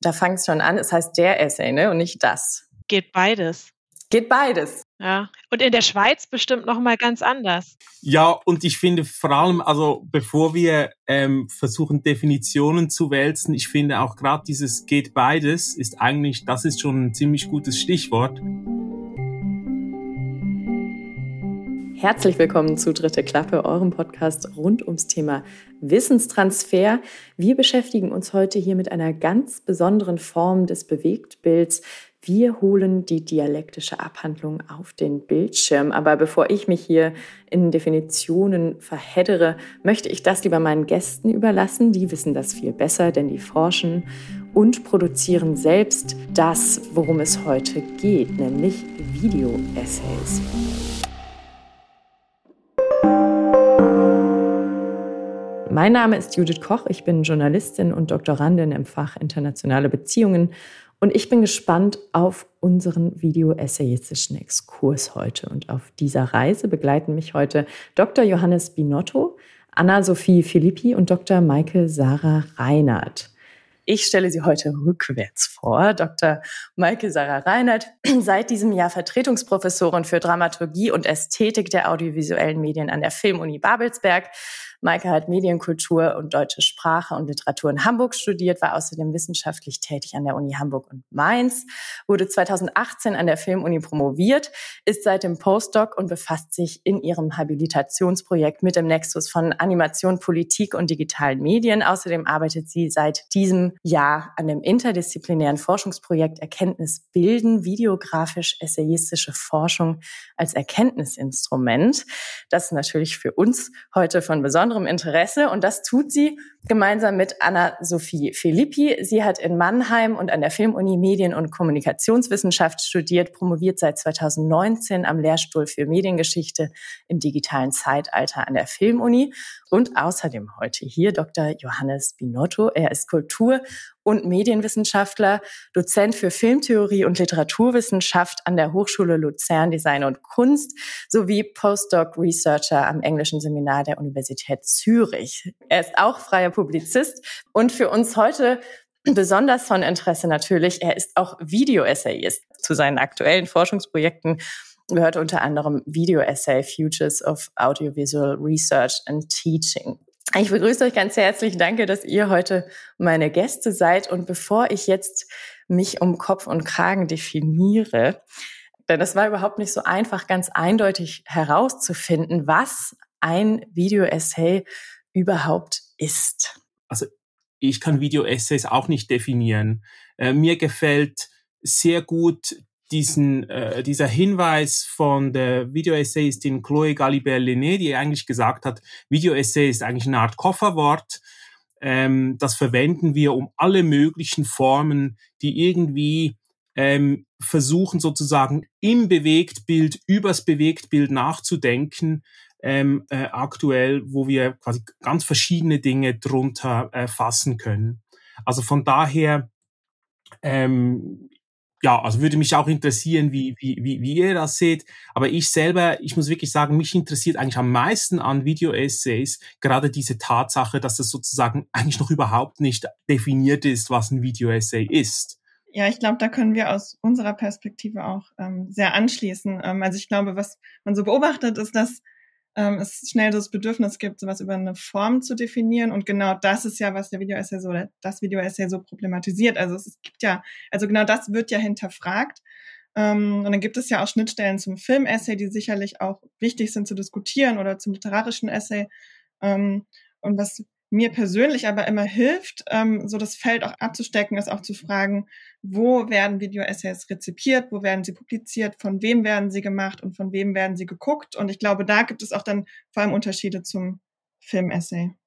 Da fängt es schon an, es heißt der Essay, ne? Und nicht das. Geht beides. Geht beides. Ja. Und in der Schweiz bestimmt noch mal ganz anders. Ja, und ich finde vor allem, also bevor wir ähm, versuchen Definitionen zu wälzen, ich finde auch gerade dieses geht beides ist eigentlich, das ist schon ein ziemlich gutes Stichwort. Herzlich willkommen zu Dritte Klappe, eurem Podcast rund ums Thema Wissenstransfer. Wir beschäftigen uns heute hier mit einer ganz besonderen Form des Bewegtbilds. Wir holen die dialektische Abhandlung auf den Bildschirm. Aber bevor ich mich hier in Definitionen verheddere, möchte ich das lieber meinen Gästen überlassen. Die wissen das viel besser, denn die forschen und produzieren selbst das, worum es heute geht, nämlich Video-Essays. Mein Name ist Judith Koch, ich bin Journalistin und Doktorandin im Fach Internationale Beziehungen und ich bin gespannt auf unseren video-essayistischen Exkurs heute. Und auf dieser Reise begleiten mich heute Dr. Johannes Binotto, Anna-Sophie Filippi und Dr. Maike Sarah Reinhardt. Ich stelle Sie heute rückwärts vor. Dr. Maike Sarah Reinhardt, seit diesem Jahr Vertretungsprofessorin für Dramaturgie und Ästhetik der audiovisuellen Medien an der Filmuni Babelsberg, Maike hat Medienkultur und deutsche Sprache und Literatur in Hamburg studiert, war außerdem wissenschaftlich tätig an der Uni Hamburg und Mainz, wurde 2018 an der Filmuni promoviert, ist seitdem Postdoc und befasst sich in ihrem Habilitationsprojekt mit dem Nexus von Animation, Politik und digitalen Medien. Außerdem arbeitet sie seit diesem Jahr an dem interdisziplinären Forschungsprojekt Erkenntnis bilden, videografisch-essayistische Forschung als Erkenntnisinstrument. Das ist natürlich für uns heute von besonderem besonderem Interesse und das tut sie gemeinsam mit Anna-Sophie Filippi. Sie hat in Mannheim und an der Filmuni Medien- und Kommunikationswissenschaft studiert, promoviert seit 2019 am Lehrstuhl für Mediengeschichte im digitalen Zeitalter an der Filmuni und außerdem heute hier Dr. Johannes Binotto. Er ist Kultur- und Medienwissenschaftler, Dozent für Filmtheorie und Literaturwissenschaft an der Hochschule Luzern Design und Kunst sowie Postdoc Researcher am englischen Seminar der Universität Zürich. Er ist auch freier Publizist und für uns heute besonders von Interesse natürlich, er ist auch Video-Essayist. Zu seinen aktuellen Forschungsprojekten gehört unter anderem Video-Essay Futures of Audiovisual Research and Teaching. Ich begrüße euch ganz herzlich. Danke, dass ihr heute meine Gäste seid. Und bevor ich jetzt mich um Kopf und Kragen definiere, denn es war überhaupt nicht so einfach, ganz eindeutig herauszufinden, was ein Video-Essay überhaupt ist. Also ich kann Video-Essays auch nicht definieren. Äh, mir gefällt sehr gut diesen, äh, dieser Hinweis von der Videoessayistin Chloe Galibert-Lené, die eigentlich gesagt hat, Videoessay ist eigentlich eine Art Kofferwort. Ähm, das verwenden wir, um alle möglichen Formen, die irgendwie ähm, versuchen sozusagen im Bewegtbild, übers Bewegtbild nachzudenken, ähm, äh, aktuell, wo wir quasi ganz verschiedene Dinge drunter äh, fassen können. Also von daher ähm, ja, also würde mich auch interessieren, wie, wie, wie, wie ihr das seht. Aber ich selber, ich muss wirklich sagen, mich interessiert eigentlich am meisten an Video-Essays gerade diese Tatsache, dass es sozusagen eigentlich noch überhaupt nicht definiert ist, was ein Video-Essay ist. Ja, ich glaube, da können wir aus unserer Perspektive auch ähm, sehr anschließen. Ähm, also ich glaube, was man so beobachtet, ist, dass ähm, es schnell das Bedürfnis gibt, sowas über eine Form zu definieren. Und genau das ist ja, was der Video-Essay so, das Video-Essay so problematisiert. Also es gibt ja, also genau das wird ja hinterfragt. Ähm, und dann gibt es ja auch Schnittstellen zum Film-Essay, die sicherlich auch wichtig sind zu diskutieren oder zum literarischen Essay. Ähm, und was mir persönlich aber immer hilft, ähm, so das Feld auch abzustecken, ist auch zu fragen, wo werden Video-Essays rezipiert, wo werden sie publiziert, von wem werden sie gemacht und von wem werden sie geguckt. Und ich glaube, da gibt es auch dann vor allem Unterschiede zum Film-Essay.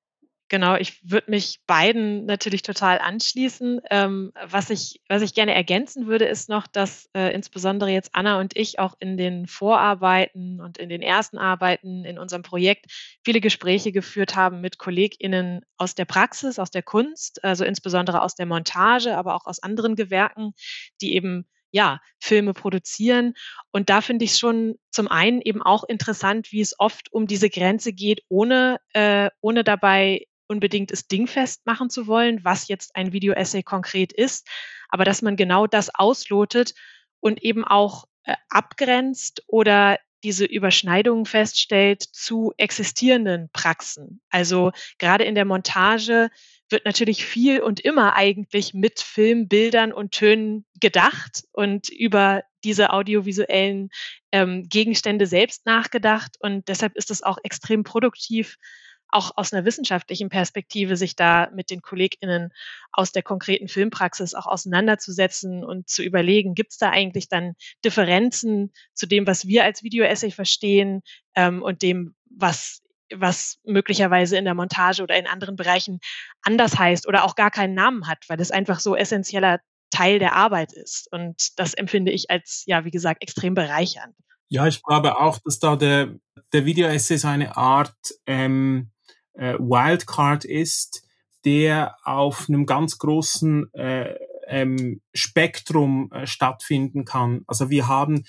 Genau, ich würde mich beiden natürlich total anschließen. Ähm, was, ich, was ich gerne ergänzen würde, ist noch, dass äh, insbesondere jetzt Anna und ich auch in den Vorarbeiten und in den ersten Arbeiten in unserem Projekt viele Gespräche geführt haben mit KollegInnen aus der Praxis, aus der Kunst, also insbesondere aus der Montage, aber auch aus anderen Gewerken, die eben ja, Filme produzieren. Und da finde ich schon zum einen eben auch interessant, wie es oft um diese Grenze geht, ohne, äh, ohne dabei unbedingt es dingfest machen zu wollen, was jetzt ein Video-Essay konkret ist, aber dass man genau das auslotet und eben auch äh, abgrenzt oder diese Überschneidungen feststellt zu existierenden Praxen. Also gerade in der Montage wird natürlich viel und immer eigentlich mit Film, Bildern und Tönen gedacht und über diese audiovisuellen ähm, Gegenstände selbst nachgedacht. Und deshalb ist es auch extrem produktiv, auch aus einer wissenschaftlichen Perspektive sich da mit den KollegInnen aus der konkreten Filmpraxis auch auseinanderzusetzen und zu überlegen, gibt es da eigentlich dann Differenzen zu dem, was wir als Videoessay verstehen ähm, und dem, was was möglicherweise in der Montage oder in anderen Bereichen anders heißt oder auch gar keinen Namen hat, weil es einfach so essentieller Teil der Arbeit ist. Und das empfinde ich als, ja, wie gesagt, extrem bereichernd. Ja, ich glaube auch, dass da der, der Video-Essay so eine Art ähm, äh, Wildcard ist, der auf einem ganz großen äh, ähm, Spektrum äh, stattfinden kann. Also wir haben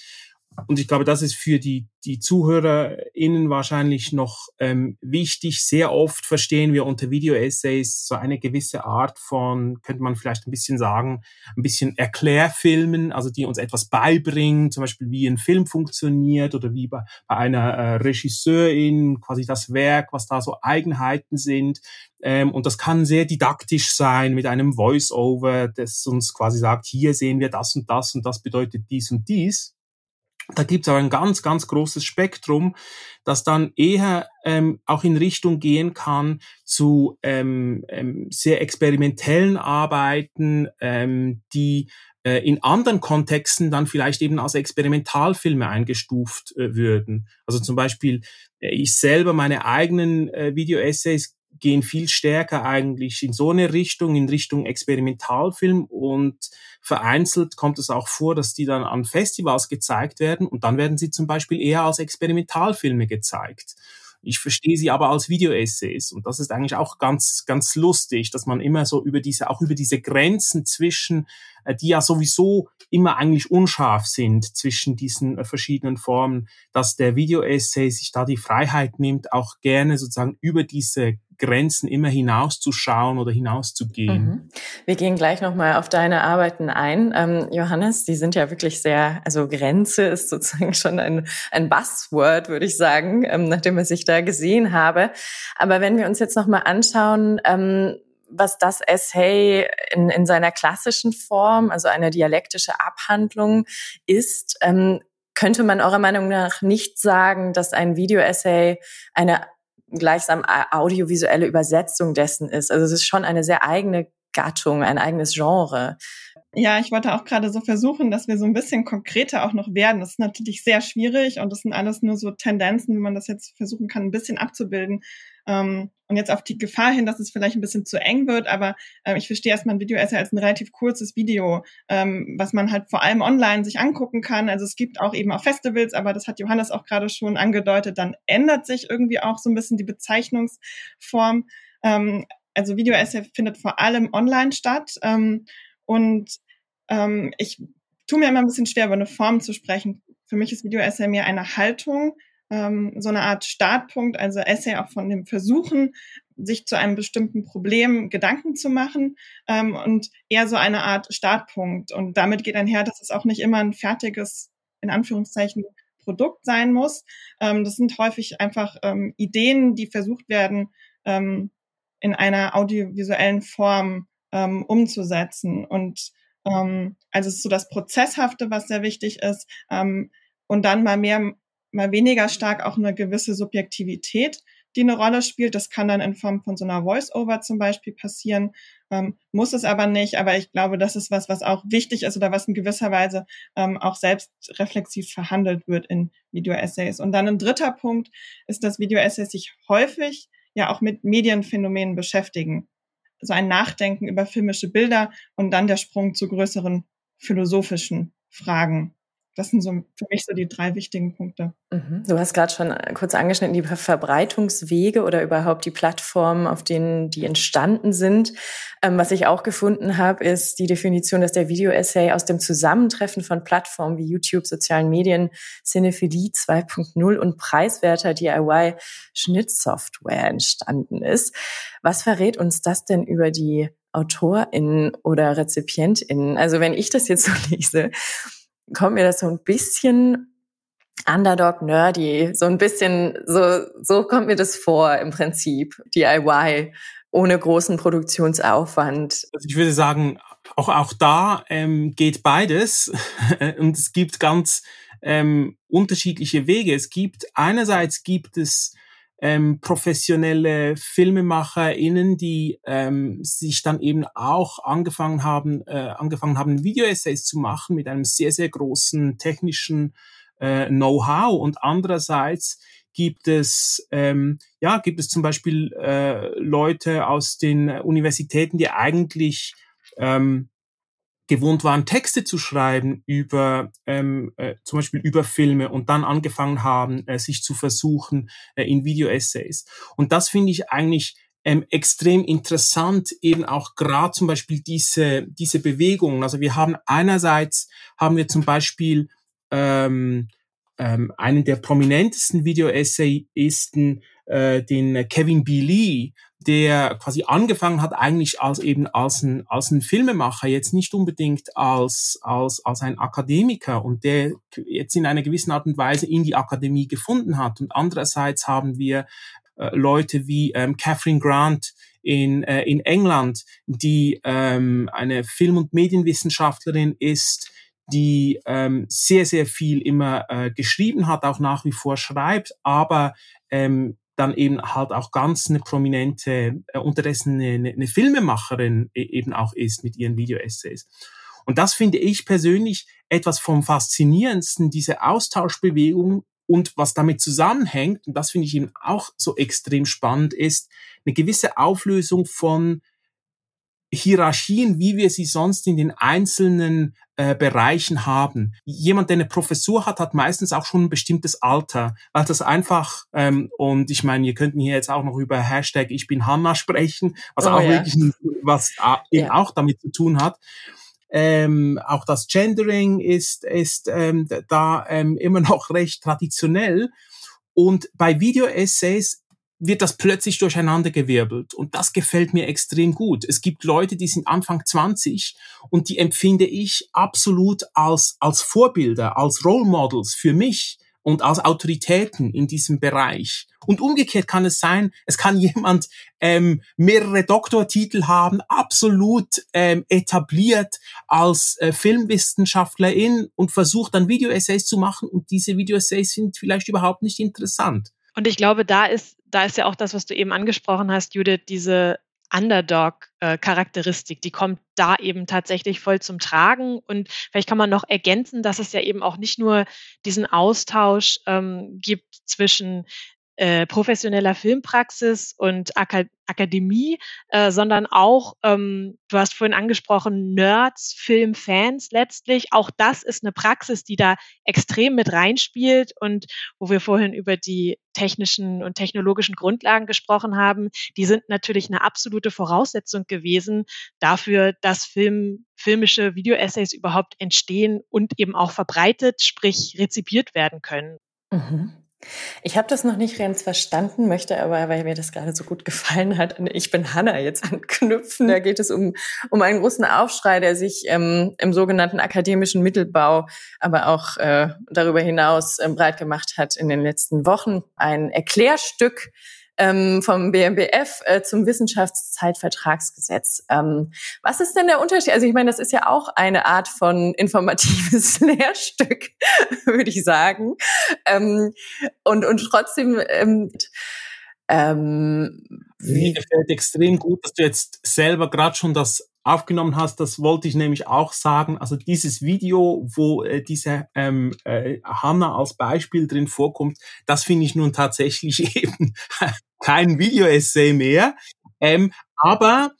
und ich glaube, das ist für die, die ZuhörerInnen wahrscheinlich noch ähm, wichtig. Sehr oft verstehen wir unter Video-Essays so eine gewisse Art von, könnte man vielleicht ein bisschen sagen, ein bisschen Erklärfilmen, also die uns etwas beibringen, zum Beispiel wie ein Film funktioniert oder wie bei, bei einer äh, Regisseurin quasi das Werk, was da so Eigenheiten sind. Ähm, und das kann sehr didaktisch sein mit einem Voice-Over, das uns quasi sagt, hier sehen wir das und das und das bedeutet dies und dies. Da gibt es aber ein ganz, ganz großes Spektrum, das dann eher ähm, auch in Richtung gehen kann zu ähm, ähm, sehr experimentellen Arbeiten, ähm, die äh, in anderen Kontexten dann vielleicht eben als Experimentalfilme eingestuft äh, würden. Also zum Beispiel, äh, ich selber meine eigenen äh, Video-Essays gehen viel stärker eigentlich in so eine Richtung, in Richtung Experimentalfilm und vereinzelt kommt es auch vor, dass die dann an Festivals gezeigt werden und dann werden sie zum Beispiel eher als Experimentalfilme gezeigt. Ich verstehe sie aber als Video-Essays und das ist eigentlich auch ganz, ganz lustig, dass man immer so über diese, auch über diese Grenzen zwischen, äh, die ja sowieso immer eigentlich unscharf sind zwischen diesen äh, verschiedenen Formen, dass der Video-Essay sich da die Freiheit nimmt, auch gerne sozusagen über diese Grenzen immer hinauszuschauen oder hinauszugehen. Mhm. Wir gehen gleich nochmal auf deine Arbeiten ein. Ähm, Johannes, die sind ja wirklich sehr, also Grenze ist sozusagen schon ein, ein Buzzword, würde ich sagen, ähm, nachdem was ich da gesehen habe. Aber wenn wir uns jetzt nochmal anschauen, ähm, was das Essay in, in seiner klassischen Form, also eine dialektische Abhandlung ist, ähm, könnte man eurer Meinung nach nicht sagen, dass ein Video-Essay eine gleichsam audiovisuelle Übersetzung dessen ist. Also es ist schon eine sehr eigene Gattung, ein eigenes Genre. Ja, ich wollte auch gerade so versuchen, dass wir so ein bisschen konkreter auch noch werden. Das ist natürlich sehr schwierig und das sind alles nur so Tendenzen, wie man das jetzt versuchen kann, ein bisschen abzubilden. Ähm, und jetzt auf die Gefahr hin, dass es vielleicht ein bisschen zu eng wird, aber äh, ich verstehe erstmal ein Video-Essay als ein relativ kurzes Video, ähm, was man halt vor allem online sich angucken kann. Also es gibt auch eben auch Festivals, aber das hat Johannes auch gerade schon angedeutet, dann ändert sich irgendwie auch so ein bisschen die Bezeichnungsform. Ähm, also Video-Essay findet vor allem online statt. Ähm, und ähm, ich tue mir immer ein bisschen schwer, über eine Form zu sprechen. Für mich ist Video-Essay mehr eine Haltung, ähm, so eine Art Startpunkt, also Essay auch von dem Versuchen, sich zu einem bestimmten Problem Gedanken zu machen ähm, und eher so eine Art Startpunkt. Und damit geht einher, dass es auch nicht immer ein fertiges, in Anführungszeichen, Produkt sein muss. Ähm, das sind häufig einfach ähm, Ideen, die versucht werden, ähm, in einer audiovisuellen Form ähm, umzusetzen. Und ähm, also es ist so das Prozesshafte, was sehr wichtig ist. Ähm, und dann mal mehr mal weniger stark auch eine gewisse Subjektivität, die eine Rolle spielt. Das kann dann in Form von so einer Voice-Over zum Beispiel passieren, ähm, muss es aber nicht. Aber ich glaube, das ist was, was auch wichtig ist oder was in gewisser Weise ähm, auch selbst reflexiv verhandelt wird in Video-Essays. Und dann ein dritter Punkt ist, dass Video-Essays sich häufig ja auch mit Medienphänomenen beschäftigen. So ein Nachdenken über filmische Bilder und dann der Sprung zu größeren philosophischen Fragen. Das sind so für mich so die drei wichtigen Punkte. Mhm. Du hast gerade schon äh, kurz angeschnitten, die Verbreitungswege oder überhaupt die Plattformen, auf denen die entstanden sind. Ähm, was ich auch gefunden habe, ist die Definition, dass der Video-Essay aus dem Zusammentreffen von Plattformen wie YouTube, sozialen Medien, Cinephilie 2.0 und preiswerter DIY-Schnittsoftware entstanden ist. Was verrät uns das denn über die AutorInnen oder RezipientInnen? Also wenn ich das jetzt so lese, kommt mir das so ein bisschen Underdog nerdy, so ein bisschen, so, so kommt mir das vor im Prinzip, DIY, ohne großen Produktionsaufwand. Also ich würde sagen, auch, auch da ähm, geht beides und es gibt ganz ähm, unterschiedliche Wege. Es gibt einerseits gibt es ähm, professionelle FilmemacherInnen, die ähm, sich dann eben auch angefangen haben, äh, angefangen haben, Video-Essays zu machen mit einem sehr, sehr großen technischen äh, Know-how. Und andererseits gibt es ähm, ja gibt es zum Beispiel äh, Leute aus den Universitäten, die eigentlich ähm, gewohnt waren, Texte zu schreiben über ähm, äh, zum Beispiel über Filme und dann angefangen haben, äh, sich zu versuchen äh, in Video-Essays. Und das finde ich eigentlich ähm, extrem interessant, eben auch gerade zum Beispiel diese, diese Bewegungen. Also wir haben einerseits haben wir zum Beispiel ähm, ähm, einen der prominentesten Video-Essayisten, äh, den Kevin B. Lee, der quasi angefangen hat eigentlich als eben als ein, als ein Filmemacher, jetzt nicht unbedingt als, als, als ein Akademiker und der jetzt in einer gewissen Art und Weise in die Akademie gefunden hat. Und andererseits haben wir äh, Leute wie ähm, Catherine Grant in, äh, in England, die ähm, eine Film- und Medienwissenschaftlerin ist, die ähm, sehr, sehr viel immer äh, geschrieben hat, auch nach wie vor schreibt, aber ähm, dann eben halt auch ganz eine prominente, äh, unterdessen eine, eine Filmemacherin e, eben auch ist mit ihren Video-Essays. Und das finde ich persönlich etwas vom Faszinierendsten, diese Austauschbewegung und was damit zusammenhängt, und das finde ich eben auch so extrem spannend, ist eine gewisse Auflösung von Hierarchien, wie wir sie sonst in den einzelnen äh, Bereichen haben. Jemand, der eine Professur hat, hat meistens auch schon ein bestimmtes Alter, weil das einfach, ähm, und ich meine, wir könnten hier jetzt auch noch über Hashtag Ich bin Hanna sprechen, was oh, auch ja. wirklich, was eben ja. auch damit zu tun hat. Ähm, auch das Gendering ist, ist ähm, da ähm, immer noch recht traditionell. Und bei Video-Essays wird das plötzlich durcheinandergewirbelt. Und das gefällt mir extrem gut. Es gibt Leute, die sind Anfang 20 und die empfinde ich absolut als, als Vorbilder, als Role Models für mich und als Autoritäten in diesem Bereich. Und umgekehrt kann es sein, es kann jemand ähm, mehrere Doktortitel haben, absolut ähm, etabliert als äh, Filmwissenschaftlerin und versucht dann Videoessays zu machen und diese Videoessays sind vielleicht überhaupt nicht interessant. Und ich glaube, da ist da ist ja auch das, was du eben angesprochen hast, Judith, diese Underdog-Charakteristik, die kommt da eben tatsächlich voll zum Tragen. Und vielleicht kann man noch ergänzen, dass es ja eben auch nicht nur diesen Austausch ähm, gibt zwischen äh, professioneller Filmpraxis und Akad Akademie, äh, sondern auch, ähm, du hast vorhin angesprochen, Nerds, Filmfans letztlich. Auch das ist eine Praxis, die da extrem mit reinspielt und wo wir vorhin über die technischen und technologischen Grundlagen gesprochen haben, die sind natürlich eine absolute Voraussetzung gewesen dafür, dass Film, filmische Videoessays überhaupt entstehen und eben auch verbreitet, sprich rezipiert werden können. Mhm. Ich habe das noch nicht ganz verstanden, möchte aber, weil mir das gerade so gut gefallen hat, ich bin Hanna jetzt anknüpfen. Da geht es um, um einen großen Aufschrei, der sich ähm, im sogenannten akademischen Mittelbau, aber auch äh, darüber hinaus äh, breit gemacht hat in den letzten Wochen. Ein Erklärstück ähm, vom BMBF äh, zum Wissenschaftszeitvertragsgesetz. Ähm, was ist denn der Unterschied? Also ich meine, das ist ja auch eine Art von informatives Lehrstück, würde ich sagen. Ähm, und, und trotzdem ähm, ähm, Mir gefällt extrem gut, dass du jetzt selber gerade schon das aufgenommen hast, das wollte ich nämlich auch sagen. Also dieses Video, wo äh, diese ähm, äh, Hanna als Beispiel drin vorkommt, das finde ich nun tatsächlich eben kein Video-Essay mehr. Ähm, aber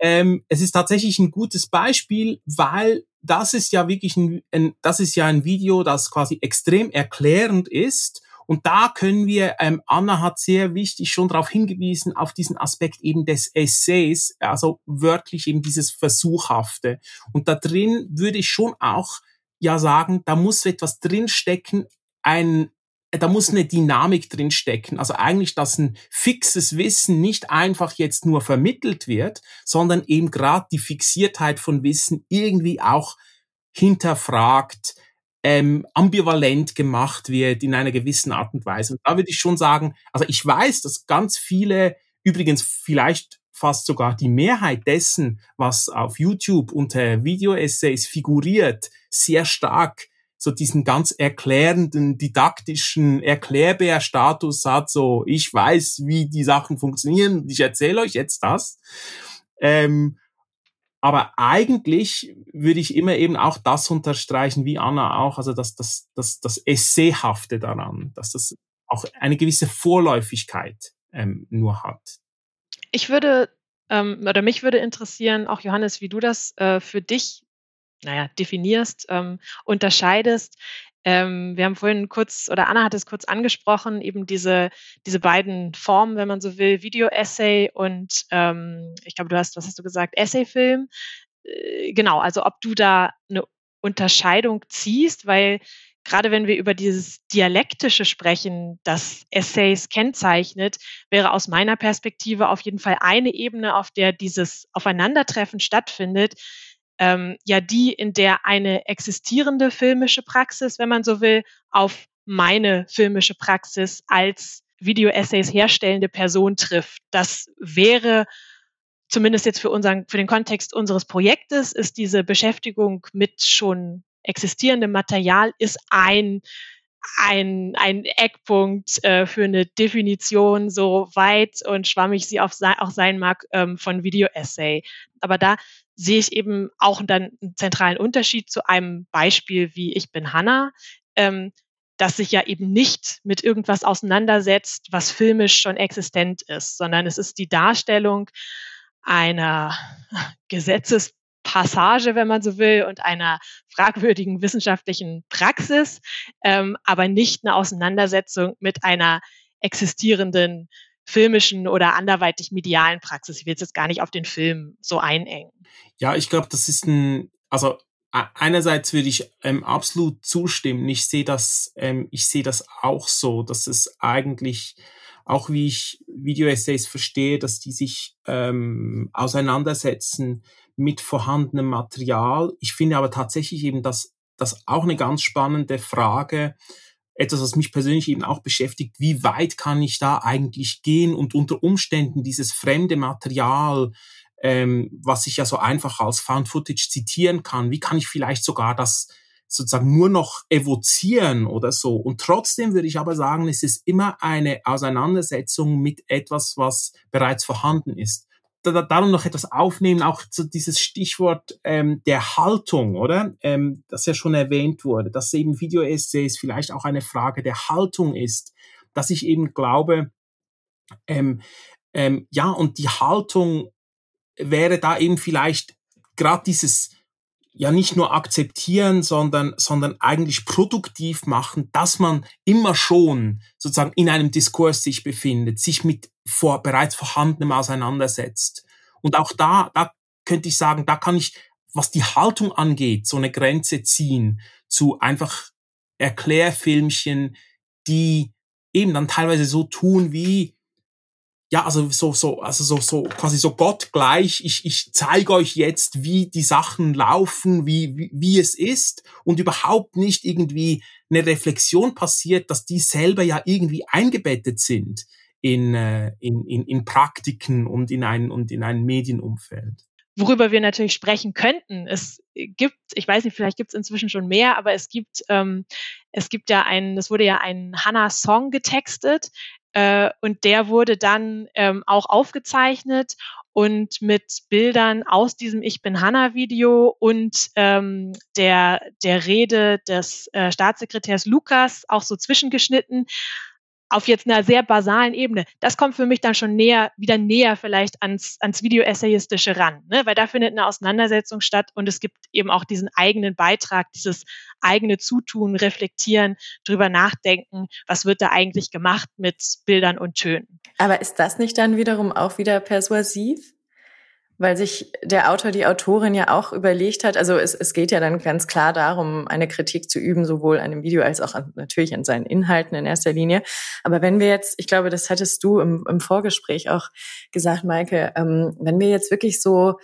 ähm, es ist tatsächlich ein gutes Beispiel, weil das ist ja wirklich ein, ein, das ist ja ein Video, das quasi extrem erklärend ist. Und da können wir, ähm, Anna hat sehr wichtig schon darauf hingewiesen, auf diesen Aspekt eben des Essays, also wörtlich eben dieses Versuchhafte. Und da drin würde ich schon auch ja sagen, da muss etwas drinstecken, ein, da muss eine Dynamik drinstecken. Also eigentlich, dass ein fixes Wissen nicht einfach jetzt nur vermittelt wird, sondern eben gerade die Fixiertheit von Wissen irgendwie auch hinterfragt, ähm, ambivalent gemacht wird in einer gewissen Art und Weise. Und da würde ich schon sagen, also ich weiß, dass ganz viele, übrigens vielleicht fast sogar die Mehrheit dessen, was auf YouTube unter Video-Essays figuriert, sehr stark so diesen ganz erklärenden, didaktischen Erklärbär-Status hat, so ich weiß, wie die Sachen funktionieren, ich erzähle euch jetzt das. Ähm, aber eigentlich würde ich immer eben auch das unterstreichen, wie Anna auch, also dass das, das, das Essayhafte daran, dass das auch eine gewisse Vorläufigkeit ähm, nur hat. Ich würde, ähm, oder mich würde interessieren, auch Johannes, wie du das äh, für dich, naja, definierst, ähm, unterscheidest. Ähm, wir haben vorhin kurz, oder Anna hat es kurz angesprochen, eben diese, diese beiden Formen, wenn man so will, Video-Essay und ähm, ich glaube, du hast, was hast du gesagt, Essay-Film. Äh, genau, also ob du da eine Unterscheidung ziehst, weil gerade wenn wir über dieses Dialektische sprechen, das Essays kennzeichnet, wäre aus meiner Perspektive auf jeden Fall eine Ebene, auf der dieses Aufeinandertreffen stattfindet, ähm, ja die, in der eine existierende filmische Praxis, wenn man so will, auf meine filmische Praxis als Video-Essays herstellende Person trifft. Das wäre zumindest jetzt für unseren, für den Kontext unseres Projektes, ist diese Beschäftigung mit schon existierendem Material ist ein ein, ein Eckpunkt äh, für eine Definition, so weit und schwammig sie auch sein mag, ähm, von Video-Essay. Aber da sehe ich eben auch dann einen zentralen Unterschied zu einem Beispiel wie Ich bin Hanna, ähm, das sich ja eben nicht mit irgendwas auseinandersetzt, was filmisch schon existent ist, sondern es ist die Darstellung einer Gesetzespassage, wenn man so will, und einer fragwürdigen wissenschaftlichen Praxis, ähm, aber nicht eine Auseinandersetzung mit einer existierenden filmischen oder anderweitig medialen Praxis. Ich will jetzt gar nicht auf den Film so einengen. Ja, ich glaube, das ist ein, also einerseits würde ich ähm, absolut zustimmen. Ich sehe das, ähm, ich sehe das auch so, dass es eigentlich auch wie ich Video-Essays verstehe, dass die sich ähm, auseinandersetzen mit vorhandenem Material. Ich finde aber tatsächlich eben, dass das auch eine ganz spannende Frage, etwas, was mich persönlich eben auch beschäftigt, wie weit kann ich da eigentlich gehen und unter Umständen dieses fremde Material, ähm, was ich ja so einfach als Found Footage zitieren kann, wie kann ich vielleicht sogar das sozusagen nur noch evozieren oder so. Und trotzdem würde ich aber sagen, es ist immer eine Auseinandersetzung mit etwas, was bereits vorhanden ist da, darum noch etwas aufnehmen, auch so dieses Stichwort ähm, der Haltung, oder? Ähm, das ja schon erwähnt wurde, dass eben Video-Essays vielleicht auch eine Frage der Haltung ist, dass ich eben glaube, ähm, ähm, ja, und die Haltung wäre da eben vielleicht gerade dieses ja nicht nur akzeptieren, sondern, sondern eigentlich produktiv machen, dass man immer schon sozusagen in einem Diskurs sich befindet, sich mit vor, bereits vorhandenem auseinandersetzt. Und auch da, da könnte ich sagen, da kann ich, was die Haltung angeht, so eine Grenze ziehen zu einfach Erklärfilmchen, die eben dann teilweise so tun wie, ja, also so, so, also so, so, quasi so Gott gleich. Ich, ich zeige euch jetzt, wie die Sachen laufen, wie, wie, wie es ist und überhaupt nicht irgendwie eine Reflexion passiert, dass die selber ja irgendwie eingebettet sind in, äh, in, in, in Praktiken und in ein, und in ein Medienumfeld. Worüber wir natürlich sprechen könnten, es gibt, ich weiß nicht, vielleicht gibt es inzwischen schon mehr, aber es gibt, ähm, es gibt ja einen, es wurde ja ein Hannah-Song getextet, äh, und der wurde dann ähm, auch aufgezeichnet und mit Bildern aus diesem Ich bin Hanna Video und ähm, der, der Rede des äh, Staatssekretärs Lukas auch so zwischengeschnitten auf jetzt einer sehr basalen Ebene, das kommt für mich dann schon näher, wieder näher vielleicht ans, ans Video-Essayistische ran, ne? weil da findet eine Auseinandersetzung statt und es gibt eben auch diesen eigenen Beitrag, dieses eigene Zutun, reflektieren, drüber nachdenken, was wird da eigentlich gemacht mit Bildern und Tönen. Aber ist das nicht dann wiederum auch wieder persuasiv? Weil sich der Autor, die Autorin ja auch überlegt hat, also es, es geht ja dann ganz klar darum, eine Kritik zu üben, sowohl an dem Video als auch an, natürlich an seinen Inhalten in erster Linie. Aber wenn wir jetzt, ich glaube, das hattest du im, im Vorgespräch auch gesagt, Maike, ähm, wenn wir jetzt wirklich so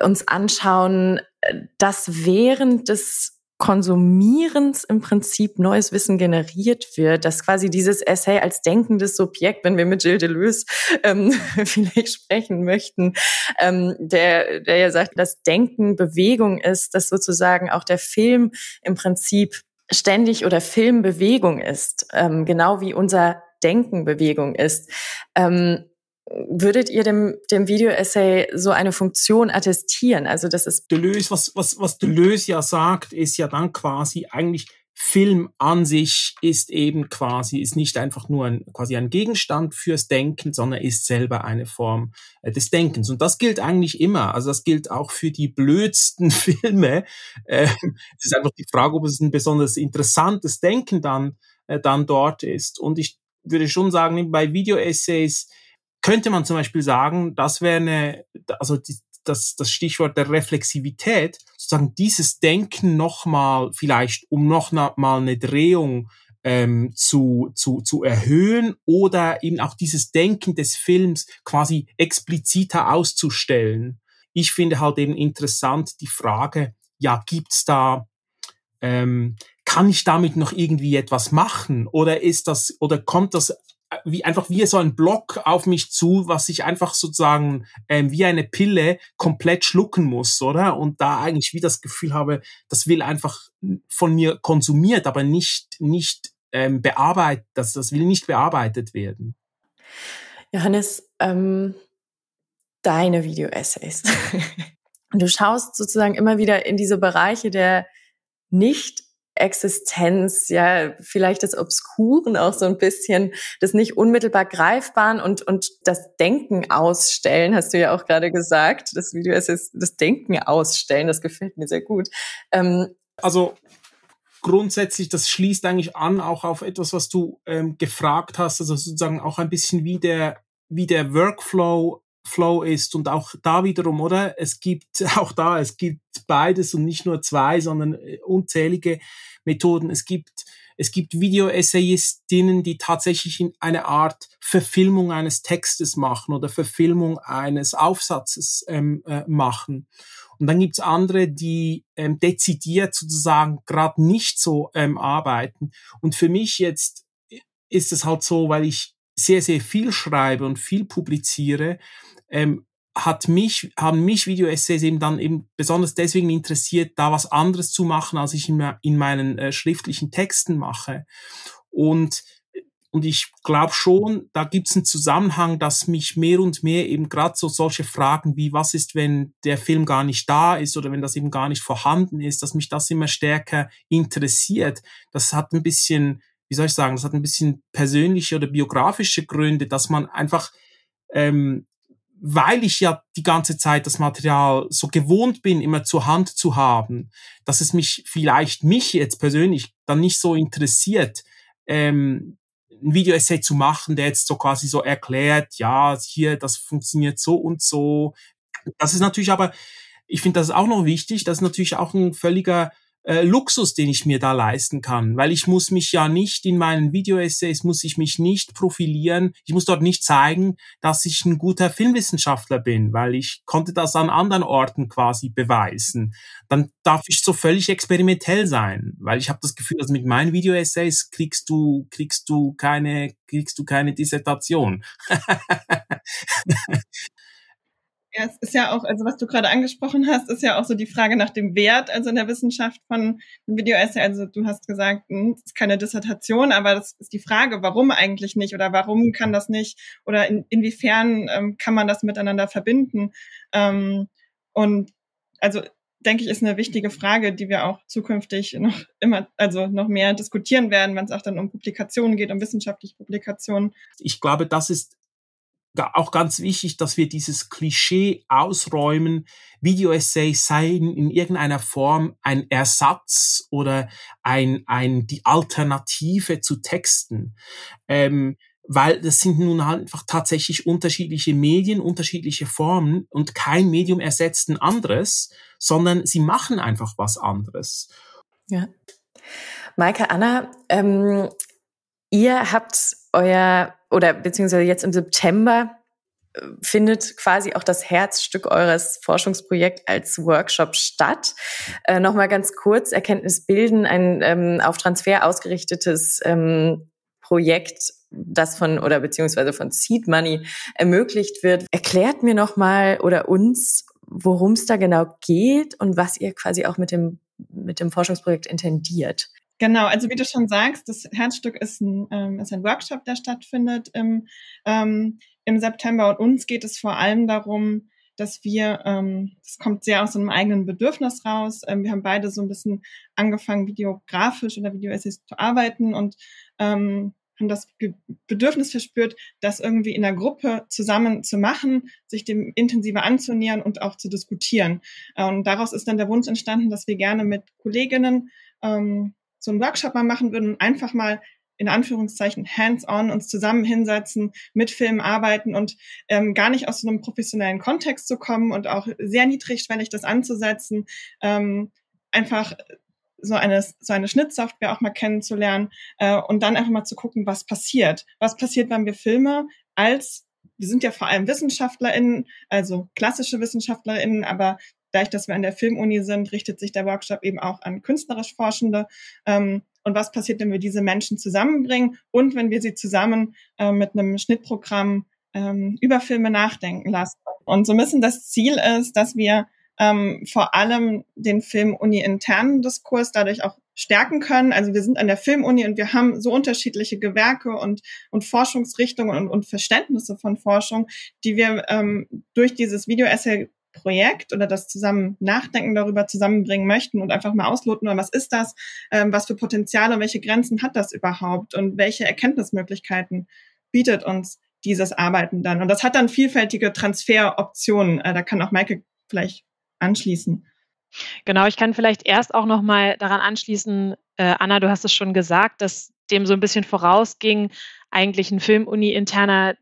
uns anschauen, äh, dass während des Konsumierens im Prinzip neues Wissen generiert wird, dass quasi dieses Essay als denkendes Subjekt, wenn wir mit Gilles Deleuze ähm, vielleicht sprechen möchten, ähm, der, der ja sagt, dass Denken Bewegung ist, dass sozusagen auch der Film im Prinzip ständig oder Filmbewegung ist, ähm, genau wie unser Denken Bewegung ist. Ähm, Würdet ihr dem, dem Video-Essay so eine Funktion attestieren? Also das ist Deleuze, was, was, was Deleuze ja sagt, ist ja dann quasi eigentlich Film an sich ist eben quasi, ist nicht einfach nur ein, quasi ein Gegenstand fürs Denken, sondern ist selber eine Form äh, des Denkens. Und das gilt eigentlich immer. Also das gilt auch für die blödsten Filme. Äh, es ist einfach die Frage, ob es ein besonders interessantes Denken dann, äh, dann dort ist. Und ich würde schon sagen, bei Video-Essays könnte man zum Beispiel sagen, das wäre eine, also die, das, das Stichwort der Reflexivität, sozusagen dieses Denken nochmal vielleicht, um noch mal eine Drehung ähm, zu, zu, zu erhöhen oder eben auch dieses Denken des Films quasi expliziter auszustellen. Ich finde halt eben interessant die Frage, ja, gibt's da, ähm, kann ich damit noch irgendwie etwas machen oder ist das, oder kommt das wie einfach wie so ein Block auf mich zu, was ich einfach sozusagen ähm, wie eine Pille komplett schlucken muss, oder? Und da eigentlich wie das Gefühl habe, das will einfach von mir konsumiert, aber nicht nicht ähm, bearbeitet, das das will nicht bearbeitet werden. Johannes, ähm, deine Video-Essays. du schaust sozusagen immer wieder in diese Bereiche der nicht Existenz, ja, vielleicht des Obskuren auch so ein bisschen, das nicht unmittelbar greifbaren und, und das Denken ausstellen, hast du ja auch gerade gesagt. Das Video ist jetzt das Denken ausstellen, das gefällt mir sehr gut. Ähm, also grundsätzlich, das schließt eigentlich an auch auf etwas, was du ähm, gefragt hast, also sozusagen auch ein bisschen wie der, wie der Workflow Flow ist und auch da wiederum, oder? Es gibt auch da, es gibt beides und nicht nur zwei, sondern äh, unzählige Methoden. Es gibt es gibt Video-Essayistinnen, die tatsächlich in eine Art Verfilmung eines Textes machen oder Verfilmung eines Aufsatzes ähm, äh, machen. Und dann gibt's andere, die ähm, dezidiert sozusagen gerade nicht so ähm, arbeiten. Und für mich jetzt ist es halt so, weil ich sehr, sehr viel schreibe und viel publiziere, ähm, hat mich, haben mich Video-Essays eben dann eben besonders deswegen interessiert, da was anderes zu machen, als ich in, in meinen äh, schriftlichen Texten mache. Und, und ich glaube schon, da gibt es einen Zusammenhang, dass mich mehr und mehr eben gerade so solche Fragen wie, was ist, wenn der Film gar nicht da ist oder wenn das eben gar nicht vorhanden ist, dass mich das immer stärker interessiert. Das hat ein bisschen, wie soll ich sagen, das hat ein bisschen persönliche oder biografische Gründe, dass man einfach ähm, weil ich ja die ganze Zeit das Material so gewohnt bin, immer zur Hand zu haben, dass es mich vielleicht mich jetzt persönlich dann nicht so interessiert, ähm, ein Video-Essay zu machen, der jetzt so quasi so erklärt, ja, hier, das funktioniert so und so. Das ist natürlich aber, ich finde das auch noch wichtig, das ist natürlich auch ein völliger äh, Luxus, den ich mir da leisten kann, weil ich muss mich ja nicht in meinen Video-Essays, muss ich mich nicht profilieren, ich muss dort nicht zeigen, dass ich ein guter Filmwissenschaftler bin, weil ich konnte das an anderen Orten quasi beweisen. Dann darf ich so völlig experimentell sein, weil ich habe das Gefühl, dass mit meinen Video-Essays kriegst du, kriegst du keine, kriegst du keine Dissertation. Ja, es ist ja auch, also was du gerade angesprochen hast, ist ja auch so die Frage nach dem Wert, also in der Wissenschaft von einem Video-Essay. Also du hast gesagt, hm, es ist keine Dissertation, aber das ist die Frage, warum eigentlich nicht oder warum kann das nicht oder in, inwiefern ähm, kann man das miteinander verbinden? Ähm, und also denke ich, ist eine wichtige Frage, die wir auch zukünftig noch immer, also noch mehr diskutieren werden, wenn es auch dann um Publikationen geht, um wissenschaftliche Publikationen. Ich glaube, das ist auch ganz wichtig, dass wir dieses Klischee ausräumen, Video-Essays seien in irgendeiner Form ein Ersatz oder ein, ein, die Alternative zu Texten. Ähm, weil das sind nun einfach tatsächlich unterschiedliche Medien, unterschiedliche Formen und kein Medium ersetzt ein anderes, sondern sie machen einfach was anderes. Ja. Maike, Anna, ähm, ihr habt euer, oder beziehungsweise jetzt im September äh, findet quasi auch das Herzstück eures Forschungsprojekts als Workshop statt. Äh, Nochmal ganz kurz, Erkenntnis bilden, ein ähm, auf Transfer ausgerichtetes ähm, Projekt, das von oder beziehungsweise von Seed Money ermöglicht wird. Erklärt mir nochmal oder uns, worum es da genau geht und was ihr quasi auch mit dem, mit dem Forschungsprojekt intendiert. Genau, also wie du schon sagst, das Herzstück ist ein, ähm, ist ein Workshop, der stattfindet im, ähm, im September. Und uns geht es vor allem darum, dass wir, ähm, kommt sehr aus einem eigenen Bedürfnis raus. Ähm, wir haben beide so ein bisschen angefangen, videografisch oder Videoessays zu arbeiten und ähm, haben das Bedürfnis verspürt, das irgendwie in der Gruppe zusammen zu machen, sich dem intensiver anzunähern und auch zu diskutieren. Und daraus ist dann der Wunsch entstanden, dass wir gerne mit Kolleginnen ähm, so einen Workshop mal machen würden und einfach mal in Anführungszeichen hands-on uns zusammen hinsetzen, mit Filmen arbeiten und ähm, gar nicht aus so einem professionellen Kontext zu kommen und auch sehr niedrigschwellig das anzusetzen, ähm, einfach so eine, so eine Schnittsoftware auch mal kennenzulernen äh, und dann einfach mal zu gucken, was passiert. Was passiert, wenn wir Filme als, wir sind ja vor allem WissenschaftlerInnen, also klassische WissenschaftlerInnen, aber dadurch, dass wir an der Filmuni sind, richtet sich der Workshop eben auch an künstlerisch Forschende. Ähm, und was passiert, wenn wir diese Menschen zusammenbringen und wenn wir sie zusammen äh, mit einem Schnittprogramm ähm, über Filme nachdenken lassen. Und so ein bisschen das Ziel ist, dass wir ähm, vor allem den Filmuni-internen Diskurs dadurch auch stärken können. Also wir sind an der Filmuni und wir haben so unterschiedliche Gewerke und, und Forschungsrichtungen und, und Verständnisse von Forschung, die wir ähm, durch dieses Video-Essay Projekt oder das zusammen Nachdenken darüber zusammenbringen möchten und einfach mal ausloten, was ist das, ähm, was für Potenziale und welche Grenzen hat das überhaupt und welche Erkenntnismöglichkeiten bietet uns dieses Arbeiten dann. Und das hat dann vielfältige Transferoptionen. Äh, da kann auch Maike vielleicht anschließen. Genau, ich kann vielleicht erst auch noch mal daran anschließen, äh, Anna, du hast es schon gesagt, dass dem so ein bisschen vorausging, eigentlich ein Filmuni-interner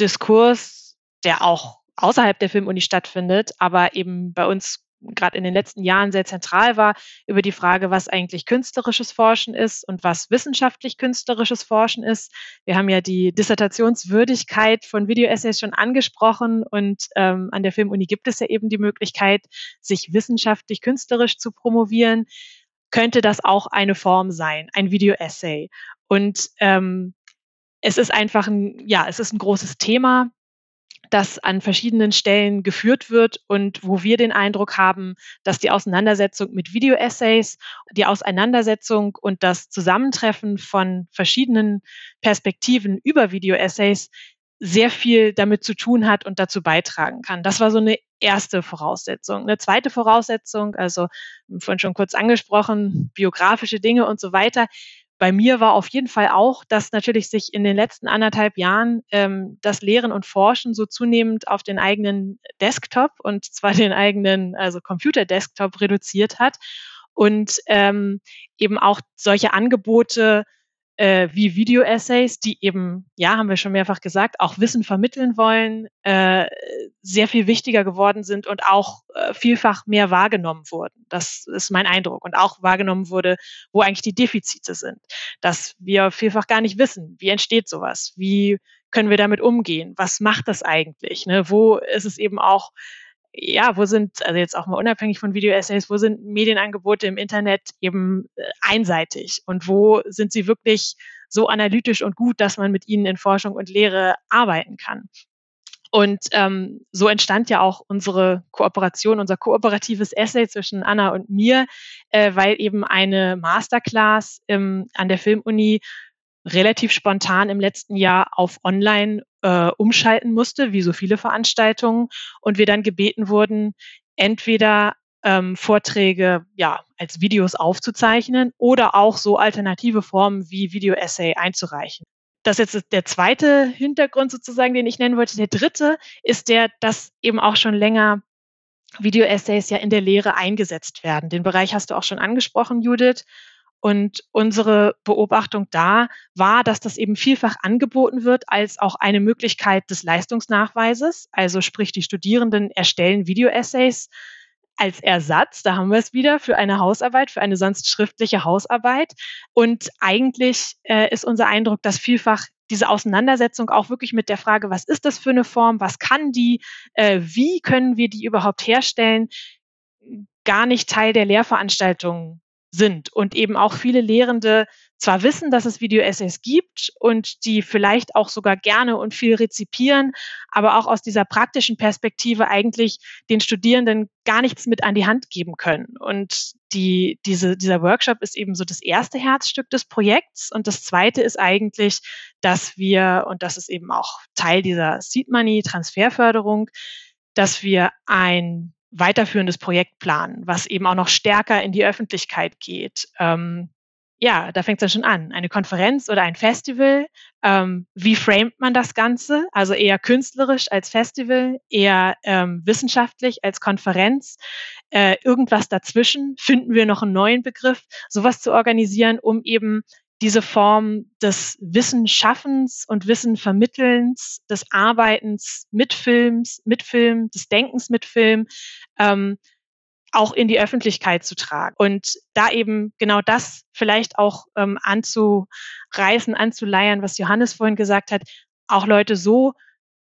Diskurs, der auch außerhalb der Filmuni stattfindet, aber eben bei uns gerade in den letzten Jahren sehr zentral war, über die Frage, was eigentlich künstlerisches Forschen ist und was wissenschaftlich künstlerisches Forschen ist. Wir haben ja die Dissertationswürdigkeit von Videoessays schon angesprochen und ähm, an der Filmuni gibt es ja eben die Möglichkeit, sich wissenschaftlich künstlerisch zu promovieren. Könnte das auch eine Form sein, ein Videoessay? Und ähm, es ist einfach ein, ja, es ist ein großes Thema das an verschiedenen Stellen geführt wird und wo wir den Eindruck haben, dass die Auseinandersetzung mit Video-Essays, die Auseinandersetzung und das Zusammentreffen von verschiedenen Perspektiven über Video-Essays sehr viel damit zu tun hat und dazu beitragen kann. Das war so eine erste Voraussetzung. Eine zweite Voraussetzung, also vorhin schon kurz angesprochen, biografische Dinge und so weiter, bei mir war auf jeden Fall auch, dass natürlich sich in den letzten anderthalb Jahren ähm, das Lehren und Forschen so zunehmend auf den eigenen Desktop und zwar den eigenen, also Computer-Desktop reduziert hat. Und ähm, eben auch solche Angebote äh, wie Video-Essays, die eben, ja, haben wir schon mehrfach gesagt, auch Wissen vermitteln wollen, äh, sehr viel wichtiger geworden sind und auch äh, vielfach mehr wahrgenommen wurden. Das ist mein Eindruck. Und auch wahrgenommen wurde, wo eigentlich die Defizite sind. Dass wir vielfach gar nicht wissen, wie entsteht sowas, wie können wir damit umgehen, was macht das eigentlich, ne? wo ist es eben auch ja, wo sind, also jetzt auch mal unabhängig von Video-Essays, wo sind Medienangebote im Internet eben äh, einseitig und wo sind sie wirklich so analytisch und gut, dass man mit ihnen in Forschung und Lehre arbeiten kann. Und ähm, so entstand ja auch unsere Kooperation, unser kooperatives Essay zwischen Anna und mir, äh, weil eben eine Masterclass ähm, an der Filmuni relativ spontan im letzten Jahr auf Online äh, umschalten musste, wie so viele Veranstaltungen, und wir dann gebeten wurden, entweder ähm, Vorträge ja als Videos aufzuzeichnen oder auch so alternative Formen wie Video-Essay einzureichen. Das ist jetzt der zweite Hintergrund sozusagen, den ich nennen wollte. Der dritte ist der, dass eben auch schon länger Video-Essays ja in der Lehre eingesetzt werden. Den Bereich hast du auch schon angesprochen, Judith. Und unsere Beobachtung da war, dass das eben vielfach angeboten wird als auch eine Möglichkeit des Leistungsnachweises. Also sprich, die Studierenden erstellen Video-Essays als Ersatz, da haben wir es wieder, für eine Hausarbeit, für eine sonst schriftliche Hausarbeit. Und eigentlich äh, ist unser Eindruck, dass vielfach diese Auseinandersetzung auch wirklich mit der Frage, was ist das für eine Form, was kann die, äh, wie können wir die überhaupt herstellen, gar nicht Teil der Lehrveranstaltung sind und eben auch viele Lehrende zwar wissen, dass es Video-Essays gibt und die vielleicht auch sogar gerne und viel rezipieren, aber auch aus dieser praktischen Perspektive eigentlich den Studierenden gar nichts mit an die Hand geben können. Und die, diese, dieser Workshop ist eben so das erste Herzstück des Projekts. Und das zweite ist eigentlich, dass wir, und das ist eben auch Teil dieser Seed Money Transferförderung, dass wir ein weiterführendes Projekt planen, was eben auch noch stärker in die Öffentlichkeit geht. Ähm, ja, da fängt es dann schon an. Eine Konferenz oder ein Festival. Ähm, wie framet man das Ganze? Also eher künstlerisch als Festival, eher ähm, wissenschaftlich als Konferenz. Äh, irgendwas dazwischen. Finden wir noch einen neuen Begriff, sowas zu organisieren, um eben diese Form des Wissenschaffens und Wissenvermittelns, des Arbeitens mit Films, mit Film, des Denkens mit Film, ähm, auch in die Öffentlichkeit zu tragen und da eben genau das vielleicht auch ähm, anzureißen, anzuleiern, was Johannes vorhin gesagt hat, auch Leute so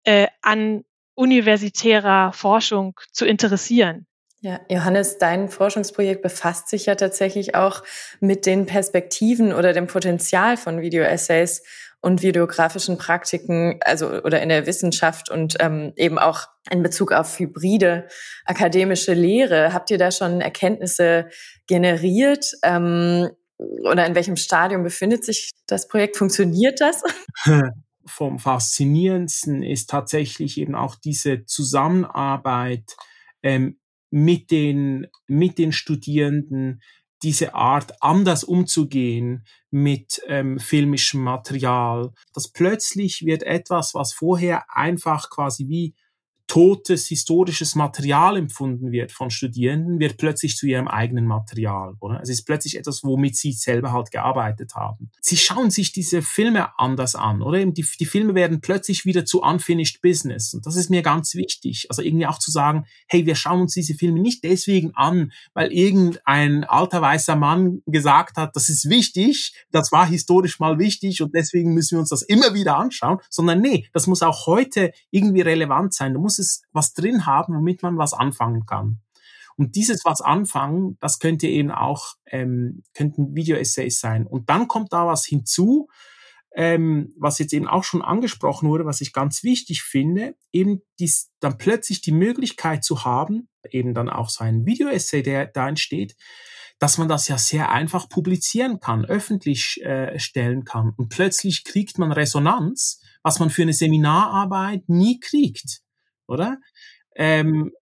äh, an universitärer Forschung zu interessieren. Ja, Johannes, dein Forschungsprojekt befasst sich ja tatsächlich auch mit den Perspektiven oder dem Potenzial von Video-Essays und videografischen Praktiken, also oder in der Wissenschaft und ähm, eben auch in Bezug auf hybride akademische Lehre. Habt ihr da schon Erkenntnisse generiert? Ähm, oder in welchem Stadium befindet sich das Projekt? Funktioniert das? Vom Faszinierendsten ist tatsächlich eben auch diese Zusammenarbeit ähm, mit den, mit den Studierenden, diese Art anders umzugehen mit ähm, filmischem Material. Das plötzlich wird etwas, was vorher einfach quasi wie totes historisches Material empfunden wird von Studierenden, wird plötzlich zu ihrem eigenen Material, oder? Es ist plötzlich etwas, womit sie selber halt gearbeitet haben. Sie schauen sich diese Filme anders an, oder? Die, die Filme werden plötzlich wieder zu unfinished business. Und das ist mir ganz wichtig. Also irgendwie auch zu sagen, hey, wir schauen uns diese Filme nicht deswegen an, weil irgendein alter weißer Mann gesagt hat, das ist wichtig, das war historisch mal wichtig und deswegen müssen wir uns das immer wieder anschauen, sondern nee, das muss auch heute irgendwie relevant sein. Du musst muss es was drin haben, womit man was anfangen kann. Und dieses was anfangen, das könnte eben auch, ähm, könnten Video-Essays sein. Und dann kommt da was hinzu, ähm, was jetzt eben auch schon angesprochen wurde, was ich ganz wichtig finde, eben dies, dann plötzlich die Möglichkeit zu haben, eben dann auch so ein Video-Essay, der da entsteht, dass man das ja sehr einfach publizieren kann, öffentlich äh, stellen kann. Und plötzlich kriegt man Resonanz, was man für eine Seminararbeit nie kriegt oder? Ähm,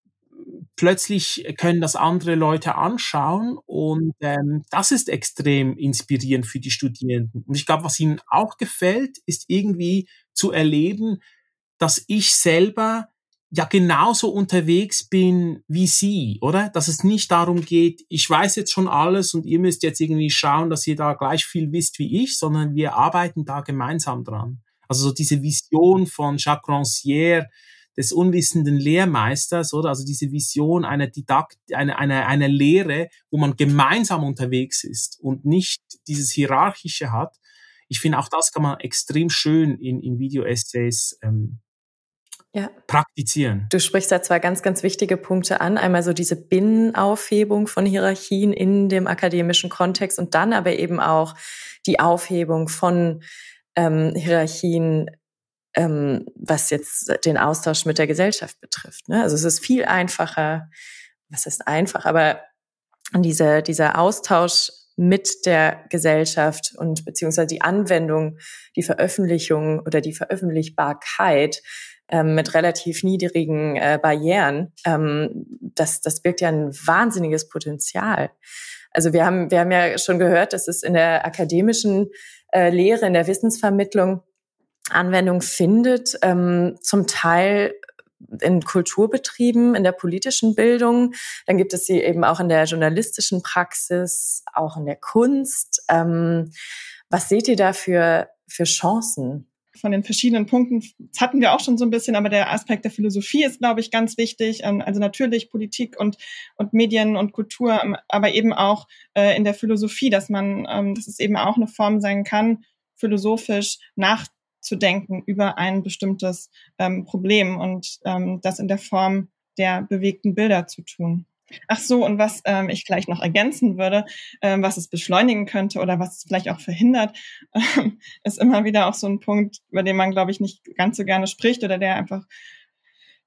plötzlich können das andere Leute anschauen und ähm, das ist extrem inspirierend für die Studierenden. Und ich glaube, was ihnen auch gefällt, ist irgendwie zu erleben, dass ich selber ja genauso unterwegs bin wie sie, oder? Dass es nicht darum geht, ich weiß jetzt schon alles und ihr müsst jetzt irgendwie schauen, dass ihr da gleich viel wisst wie ich, sondern wir arbeiten da gemeinsam dran. Also so diese Vision von Jacques Rancière, des unwissenden Lehrmeisters, oder? Also diese Vision einer Didakt, einer, einer, einer Lehre, wo man gemeinsam unterwegs ist und nicht dieses Hierarchische hat. Ich finde, auch das kann man extrem schön in, in Video-Essays ähm, ja. praktizieren. Du sprichst da zwei ganz, ganz wichtige Punkte an. Einmal so diese Binnenaufhebung von Hierarchien in dem akademischen Kontext und dann aber eben auch die Aufhebung von ähm, Hierarchien ähm, was jetzt den Austausch mit der Gesellschaft betrifft. Ne? Also es ist viel einfacher, was ist einfach, aber diese, dieser Austausch mit der Gesellschaft und beziehungsweise die Anwendung, die Veröffentlichung oder die Veröffentlichbarkeit ähm, mit relativ niedrigen äh, Barrieren, ähm, das, das birgt ja ein wahnsinniges Potenzial. Also wir haben, wir haben ja schon gehört, dass es in der akademischen äh, Lehre, in der Wissensvermittlung Anwendung findet, ähm, zum Teil in Kulturbetrieben, in der politischen Bildung. Dann gibt es sie eben auch in der journalistischen Praxis, auch in der Kunst. Ähm, was seht ihr da für, für Chancen? von den verschiedenen Punkten, das hatten wir auch schon so ein bisschen, aber der Aspekt der Philosophie ist, glaube ich, ganz wichtig. Ähm, also natürlich Politik und, und Medien und Kultur, ähm, aber eben auch äh, in der Philosophie, dass man, ähm, dass es eben auch eine Form sein kann, philosophisch nachzudenken über ein bestimmtes Problem und das in der Form der bewegten Bilder zu tun. Ach so, und was ähm, ich vielleicht noch ergänzen würde, ähm, was es beschleunigen könnte oder was es vielleicht auch verhindert, ähm, ist immer wieder auch so ein Punkt, über den man, glaube ich, nicht ganz so gerne spricht oder der einfach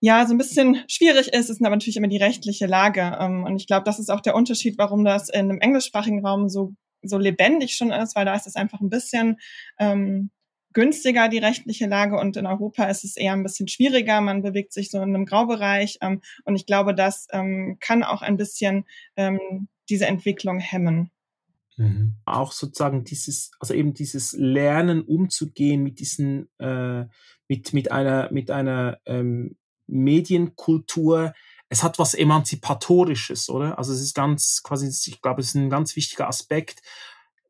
ja so ein bisschen schwierig ist, ist aber natürlich immer die rechtliche Lage. Ähm, und ich glaube, das ist auch der Unterschied, warum das in einem englischsprachigen Raum so so lebendig schon ist, weil da ist es einfach ein bisschen ähm, günstiger, die rechtliche Lage. Und in Europa ist es eher ein bisschen schwieriger. Man bewegt sich so in einem Graubereich. Ähm, und ich glaube, das ähm, kann auch ein bisschen ähm, diese Entwicklung hemmen. Mhm. Auch sozusagen dieses, also eben dieses Lernen umzugehen mit diesen, äh, mit, mit einer, mit einer ähm, Medienkultur, es hat was Emanzipatorisches, oder? Also es ist ganz, quasi, ich glaube, es ist ein ganz wichtiger Aspekt,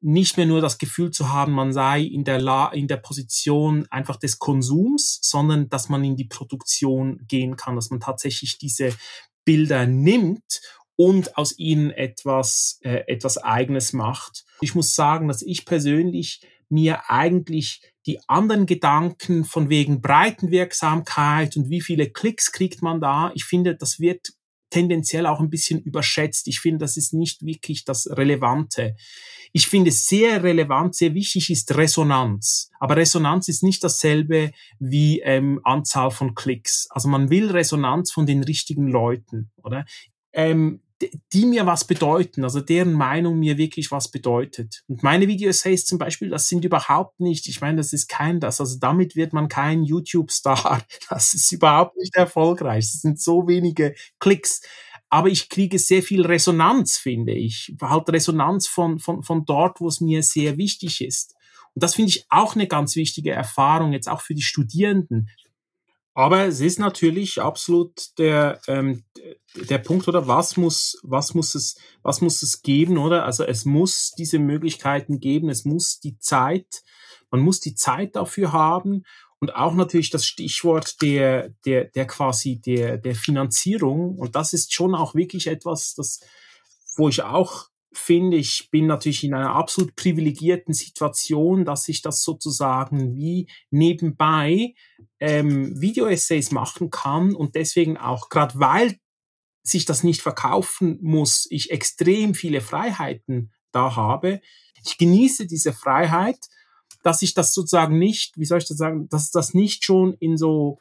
nicht mehr nur das Gefühl zu haben, man sei in der, La in der Position einfach des Konsums, sondern dass man in die Produktion gehen kann, dass man tatsächlich diese Bilder nimmt und aus ihnen etwas, äh, etwas Eigenes macht. Ich muss sagen, dass ich persönlich mir eigentlich die anderen Gedanken von wegen Breitenwirksamkeit und wie viele Klicks kriegt man da, ich finde, das wird tendenziell auch ein bisschen überschätzt. Ich finde, das ist nicht wirklich das Relevante. Ich finde sehr relevant, sehr wichtig ist Resonanz. Aber Resonanz ist nicht dasselbe wie ähm, Anzahl von Klicks. Also man will Resonanz von den richtigen Leuten, oder? Ähm, die mir was bedeuten, also deren Meinung mir wirklich was bedeutet. Und meine Video-Essays zum Beispiel, das sind überhaupt nicht, ich meine, das ist kein das, also damit wird man kein YouTube-Star. Das ist überhaupt nicht erfolgreich. Das sind so wenige Klicks. Aber ich kriege sehr viel Resonanz, finde ich. Halt Resonanz von, von, von dort, wo es mir sehr wichtig ist. Und das finde ich auch eine ganz wichtige Erfahrung, jetzt auch für die Studierenden. Aber es ist natürlich absolut der, ähm, der Punkt, oder was muss, was muss es, was muss es geben, oder? Also es muss diese Möglichkeiten geben, es muss die Zeit, man muss die Zeit dafür haben und auch natürlich das Stichwort der, der, der quasi der, der Finanzierung. Und das ist schon auch wirklich etwas, das, wo ich auch finde, ich bin natürlich in einer absolut privilegierten Situation, dass ich das sozusagen wie nebenbei ähm, Video-Essays machen kann und deswegen auch, gerade weil sich das nicht verkaufen muss, ich extrem viele Freiheiten da habe. Ich genieße diese Freiheit, dass ich das sozusagen nicht, wie soll ich das sagen, dass das nicht schon in so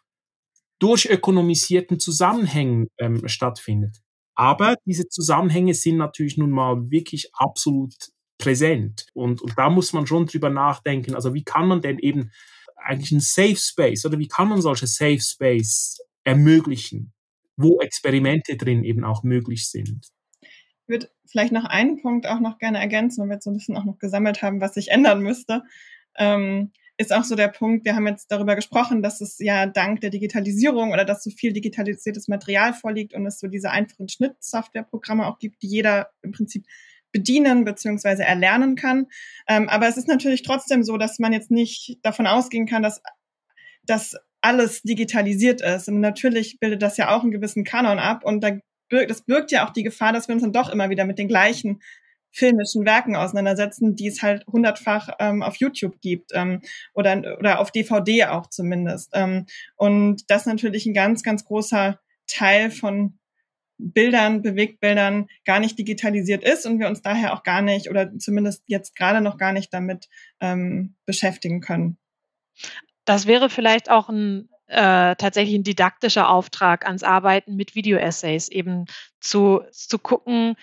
durchökonomisierten Zusammenhängen ähm, stattfindet. Aber diese Zusammenhänge sind natürlich nun mal wirklich absolut präsent. Und, und da muss man schon drüber nachdenken. Also wie kann man denn eben eigentlich ein Safe Space oder wie kann man solche Safe Space ermöglichen, wo Experimente drin eben auch möglich sind? Ich würde vielleicht noch einen Punkt auch noch gerne ergänzen, weil wir jetzt so ein bisschen auch noch gesammelt haben, was sich ändern müsste. Ähm, ist auch so der Punkt, wir haben jetzt darüber gesprochen, dass es ja dank der Digitalisierung oder dass so viel digitalisiertes Material vorliegt und es so diese einfachen Schnittsoftwareprogramme auch gibt, die jeder im Prinzip bedienen bzw. erlernen kann. Ähm, aber es ist natürlich trotzdem so, dass man jetzt nicht davon ausgehen kann, dass, dass alles digitalisiert ist. Und natürlich bildet das ja auch einen gewissen Kanon ab und da das birgt ja auch die Gefahr, dass wir uns dann doch immer wieder mit den gleichen filmischen Werken auseinandersetzen, die es halt hundertfach ähm, auf YouTube gibt ähm, oder, oder auf DVD auch zumindest. Ähm, und das natürlich ein ganz, ganz großer Teil von Bildern, Bewegtbildern gar nicht digitalisiert ist und wir uns daher auch gar nicht oder zumindest jetzt gerade noch gar nicht damit ähm, beschäftigen können. Das wäre vielleicht auch ein äh, tatsächlich ein didaktischer Auftrag ans Arbeiten mit Video-Essays, eben zu, zu gucken,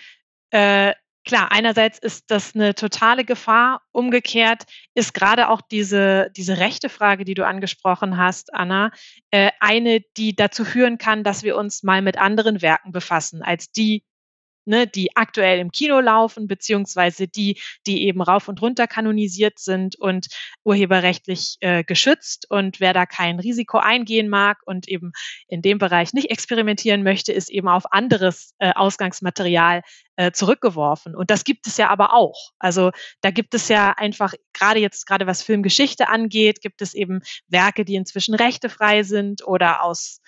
äh, klar, einerseits ist das eine totale Gefahr. Umgekehrt ist gerade auch diese, diese rechte Frage, die du angesprochen hast, Anna, äh, eine, die dazu führen kann, dass wir uns mal mit anderen Werken befassen, als die, ne, die aktuell im Kino laufen, beziehungsweise die, die eben rauf und runter kanonisiert sind und urheberrechtlich äh, geschützt. Und wer da kein Risiko eingehen mag und eben in dem Bereich nicht experimentieren möchte, ist eben auf anderes äh, Ausgangsmaterial äh, zurückgeworfen. Und das gibt es ja aber auch. Also da gibt es ja einfach, gerade jetzt, gerade was Filmgeschichte angeht, gibt es eben Werke, die inzwischen rechtefrei sind oder aus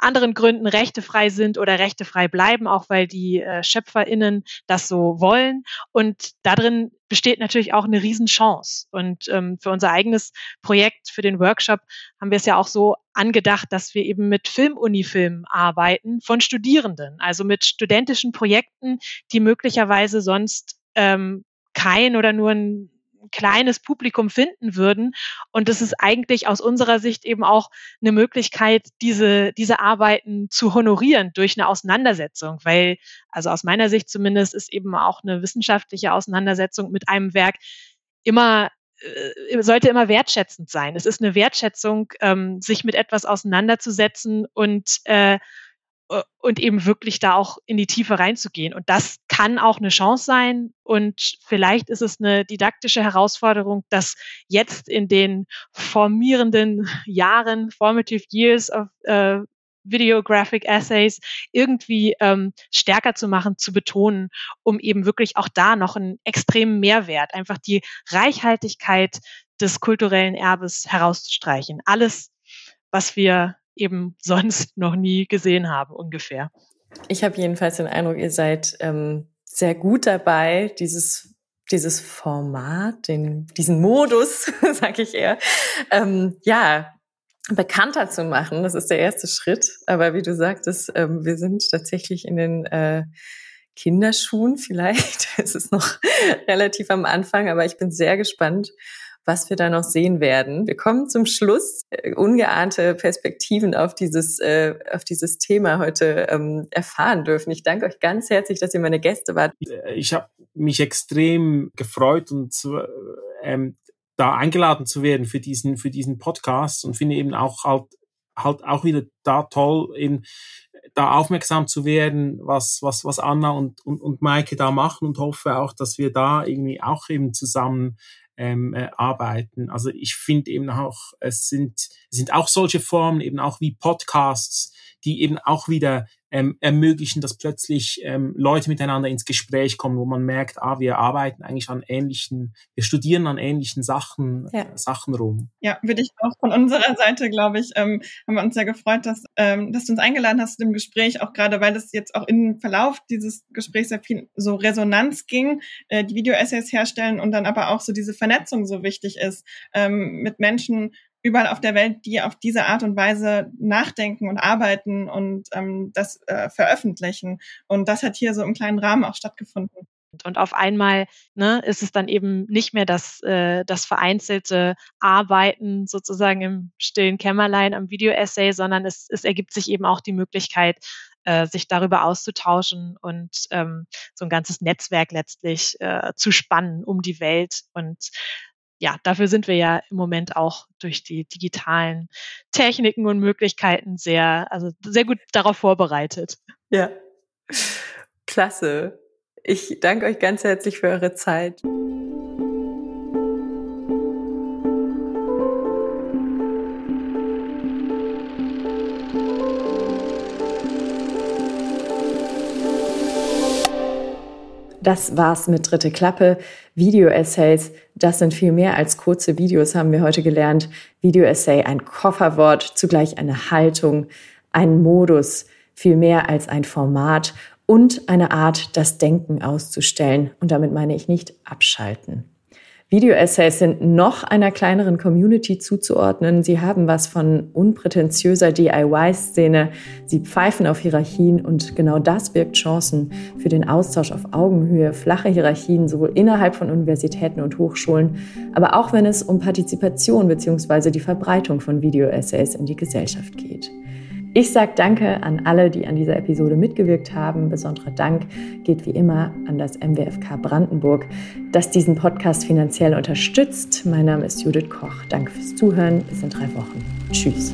anderen Gründen rechtefrei sind oder rechtefrei bleiben, auch weil die äh, SchöpferInnen das so wollen. Und darin besteht natürlich auch eine Riesenchance. Und ähm, für unser eigenes Projekt, für den Workshop, haben wir es ja auch so angedacht, dass wir eben mit Filmunifilmen arbeiten von Studierenden, also mit studentischen Projekten, die möglicherweise sonst ähm, kein oder nur ein kleines Publikum finden würden. Und das ist eigentlich aus unserer Sicht eben auch eine Möglichkeit, diese, diese Arbeiten zu honorieren durch eine Auseinandersetzung, weil, also aus meiner Sicht zumindest, ist eben auch eine wissenschaftliche Auseinandersetzung mit einem Werk immer äh, sollte immer wertschätzend sein. Es ist eine Wertschätzung, ähm, sich mit etwas auseinanderzusetzen und äh, und eben wirklich da auch in die Tiefe reinzugehen. Und das kann auch eine Chance sein. Und vielleicht ist es eine didaktische Herausforderung, das jetzt in den formierenden Jahren, formative years of äh, Videographic Essays irgendwie ähm, stärker zu machen, zu betonen, um eben wirklich auch da noch einen extremen Mehrwert, einfach die Reichhaltigkeit des kulturellen Erbes herauszustreichen. Alles, was wir eben sonst noch nie gesehen habe, ungefähr. Ich habe jedenfalls den Eindruck, ihr seid ähm, sehr gut dabei, dieses dieses Format, den, diesen Modus, sag ich eher, ähm, ja, bekannter zu machen. Das ist der erste Schritt. Aber wie du sagtest, ähm, wir sind tatsächlich in den äh, Kinderschuhen vielleicht. es ist noch relativ am Anfang, aber ich bin sehr gespannt, was wir da noch sehen werden. Wir kommen zum Schluss. Äh, ungeahnte Perspektiven auf dieses, äh, auf dieses Thema heute ähm, erfahren dürfen. Ich danke euch ganz herzlich, dass ihr meine Gäste wart. Äh, ich habe mich extrem gefreut und äh, ähm, da eingeladen zu werden für diesen, für diesen Podcast und finde eben auch halt, halt auch wieder da toll, eben da aufmerksam zu werden, was, was, was Anna und, und, und Maike da machen und hoffe auch, dass wir da irgendwie auch eben zusammen ähm, äh, arbeiten. Also ich finde eben auch, es sind, sind auch solche Formen, eben auch wie Podcasts, die eben auch wieder ähm, ermöglichen, dass plötzlich ähm, Leute miteinander ins Gespräch kommen, wo man merkt, ah, wir arbeiten eigentlich an ähnlichen, wir studieren an ähnlichen Sachen, ja. äh, Sachen rum. Ja, würde ich auch von unserer Seite, glaube ich, ähm, haben wir uns sehr gefreut, dass, ähm, dass du uns eingeladen hast im Gespräch, auch gerade weil es jetzt auch im Verlauf dieses Gesprächs sehr viel so Resonanz ging, äh, die Video-Essays herstellen und dann aber auch so diese Vernetzung so wichtig ist, ähm, mit Menschen überall auf der Welt, die auf diese Art und Weise nachdenken und arbeiten und ähm, das äh, veröffentlichen. Und das hat hier so im kleinen Rahmen auch stattgefunden. Und auf einmal ne, ist es dann eben nicht mehr das, äh, das vereinzelte Arbeiten sozusagen im stillen Kämmerlein am Video-Essay, sondern es, es ergibt sich eben auch die Möglichkeit, äh, sich darüber auszutauschen und ähm, so ein ganzes Netzwerk letztlich äh, zu spannen um die Welt. Und ja, dafür sind wir ja im Moment auch durch die digitalen Techniken und Möglichkeiten sehr, also sehr gut darauf vorbereitet. Ja, klasse. Ich danke euch ganz herzlich für eure Zeit. Das war's mit Dritte Klappe. Video-Essays, das sind viel mehr als kurze Videos, haben wir heute gelernt. Video-Essay, ein Kofferwort, zugleich eine Haltung, ein Modus, viel mehr als ein Format und eine Art, das Denken auszustellen. Und damit meine ich nicht abschalten. Video-Essays sind noch einer kleineren Community zuzuordnen. Sie haben was von unprätentiöser DIY-Szene. Sie pfeifen auf Hierarchien und genau das birgt Chancen für den Austausch auf Augenhöhe, flache Hierarchien sowohl innerhalb von Universitäten und Hochschulen, aber auch wenn es um Partizipation bzw. die Verbreitung von Video-Essays in die Gesellschaft geht. Ich sage danke an alle, die an dieser Episode mitgewirkt haben. Besonderer Dank geht wie immer an das MWFK Brandenburg, das diesen Podcast finanziell unterstützt. Mein Name ist Judith Koch. Danke fürs Zuhören. Bis in drei Wochen. Tschüss.